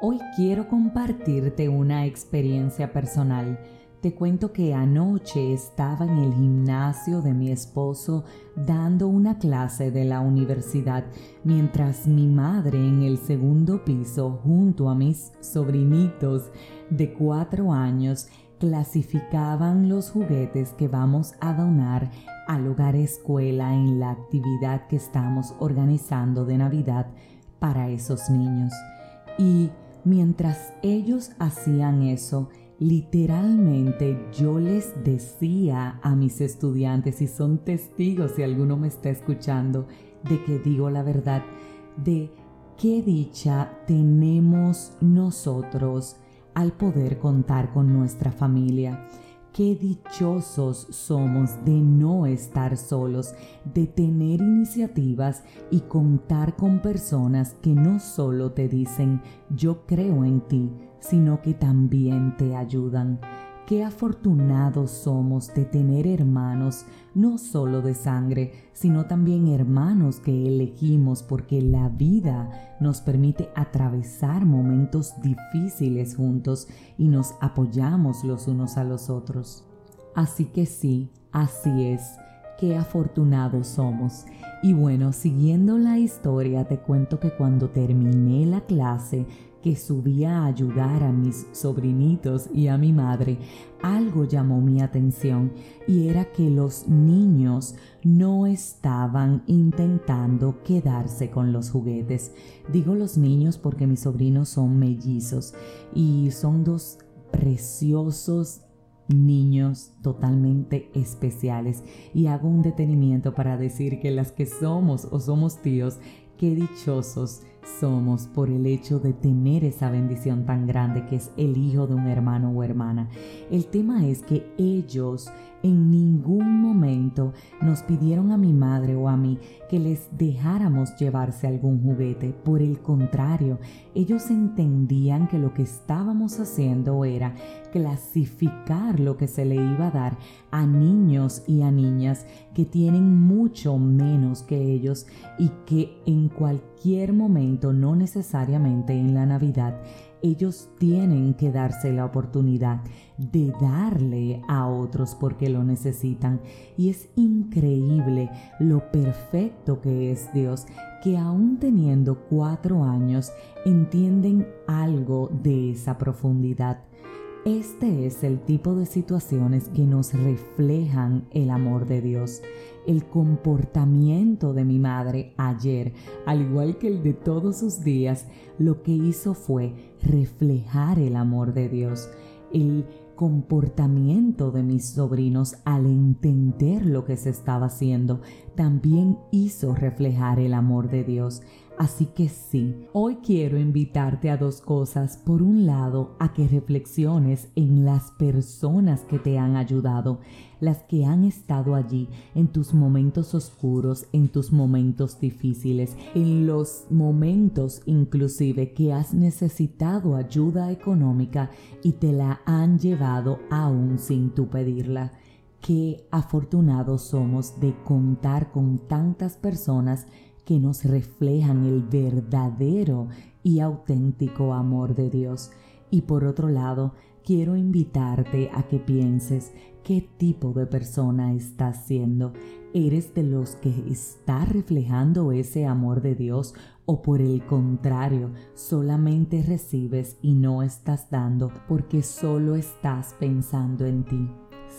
Hoy quiero compartirte una experiencia personal. Te cuento que anoche estaba en el gimnasio de mi esposo dando una clase de la universidad mientras mi madre en el segundo piso junto a mis sobrinitos de cuatro años clasificaban los juguetes que vamos a donar al hogar escuela en la actividad que estamos organizando de Navidad para esos niños. Y Mientras ellos hacían eso, literalmente yo les decía a mis estudiantes, y son testigos si alguno me está escuchando, de que digo la verdad, de qué dicha tenemos nosotros al poder contar con nuestra familia Qué dichosos somos de no estar solos, de tener iniciativas y contar con personas que no solo te dicen yo creo en ti, sino que también te ayudan. Qué afortunados somos de tener hermanos, no solo de sangre, sino también hermanos que elegimos porque la vida nos permite atravesar momentos difíciles juntos y nos apoyamos los unos a los otros. Así que sí, así es, qué afortunados somos. Y bueno, siguiendo la historia, te cuento que cuando terminé la clase, que subía a ayudar a mis sobrinitos y a mi madre, algo llamó mi atención y era que los niños no estaban intentando quedarse con los juguetes. Digo los niños porque mis sobrinos son mellizos y son dos preciosos niños totalmente especiales. Y hago un detenimiento para decir que las que somos o somos tíos, qué dichosos somos por el hecho de tener esa bendición tan grande que es el hijo de un hermano o hermana. El tema es que ellos en ningún momento nos pidieron a mi madre o a mí que les dejáramos llevarse algún juguete. Por el contrario, ellos entendían que lo que estábamos haciendo era clasificar lo que se le iba a dar a niños y a niñas que tienen mucho menos que ellos y que en cualquier momento, no necesariamente en la Navidad, ellos tienen que darse la oportunidad de darle a otros porque lo necesitan. Y es increíble lo perfecto que es Dios, que aún teniendo cuatro años entienden algo de esa profundidad. Este es el tipo de situaciones que nos reflejan el amor de Dios. El comportamiento de mi madre ayer, al igual que el de todos sus días, lo que hizo fue reflejar el amor de Dios. El comportamiento de mis sobrinos al entender lo que se estaba haciendo también hizo reflejar el amor de Dios. Así que sí, hoy quiero invitarte a dos cosas. Por un lado, a que reflexiones en las personas que te han ayudado, las que han estado allí en tus momentos oscuros, en tus momentos difíciles, en los momentos inclusive que has necesitado ayuda económica y te la han llevado aún sin tu pedirla. Qué afortunados somos de contar con tantas personas que nos reflejan el verdadero y auténtico amor de Dios. Y por otro lado, quiero invitarte a que pienses qué tipo de persona estás siendo. ¿Eres de los que está reflejando ese amor de Dios o por el contrario, solamente recibes y no estás dando porque solo estás pensando en ti?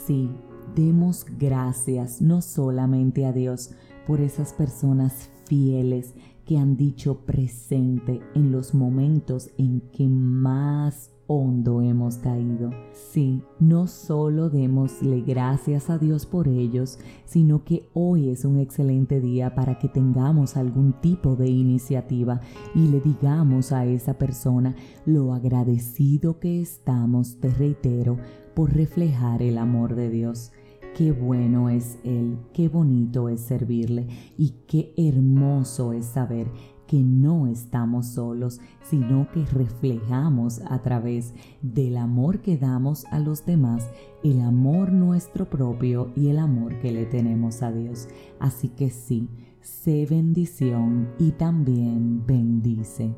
Sí, demos gracias no solamente a Dios por esas personas fieles que han dicho presente en los momentos en que más hondo hemos caído. Sí, no solo démosle gracias a Dios por ellos, sino que hoy es un excelente día para que tengamos algún tipo de iniciativa y le digamos a esa persona lo agradecido que estamos, te reitero, por reflejar el amor de Dios. Qué bueno es Él, qué bonito es servirle y qué hermoso es saber que no estamos solos, sino que reflejamos a través del amor que damos a los demás, el amor nuestro propio y el amor que le tenemos a Dios. Así que sí, sé bendición y también bendice.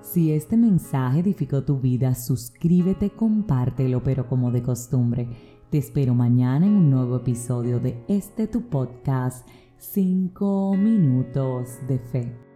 Si este mensaje edificó tu vida, suscríbete, compártelo, pero como de costumbre. Te espero mañana en un nuevo episodio de este tu podcast 5 minutos de fe.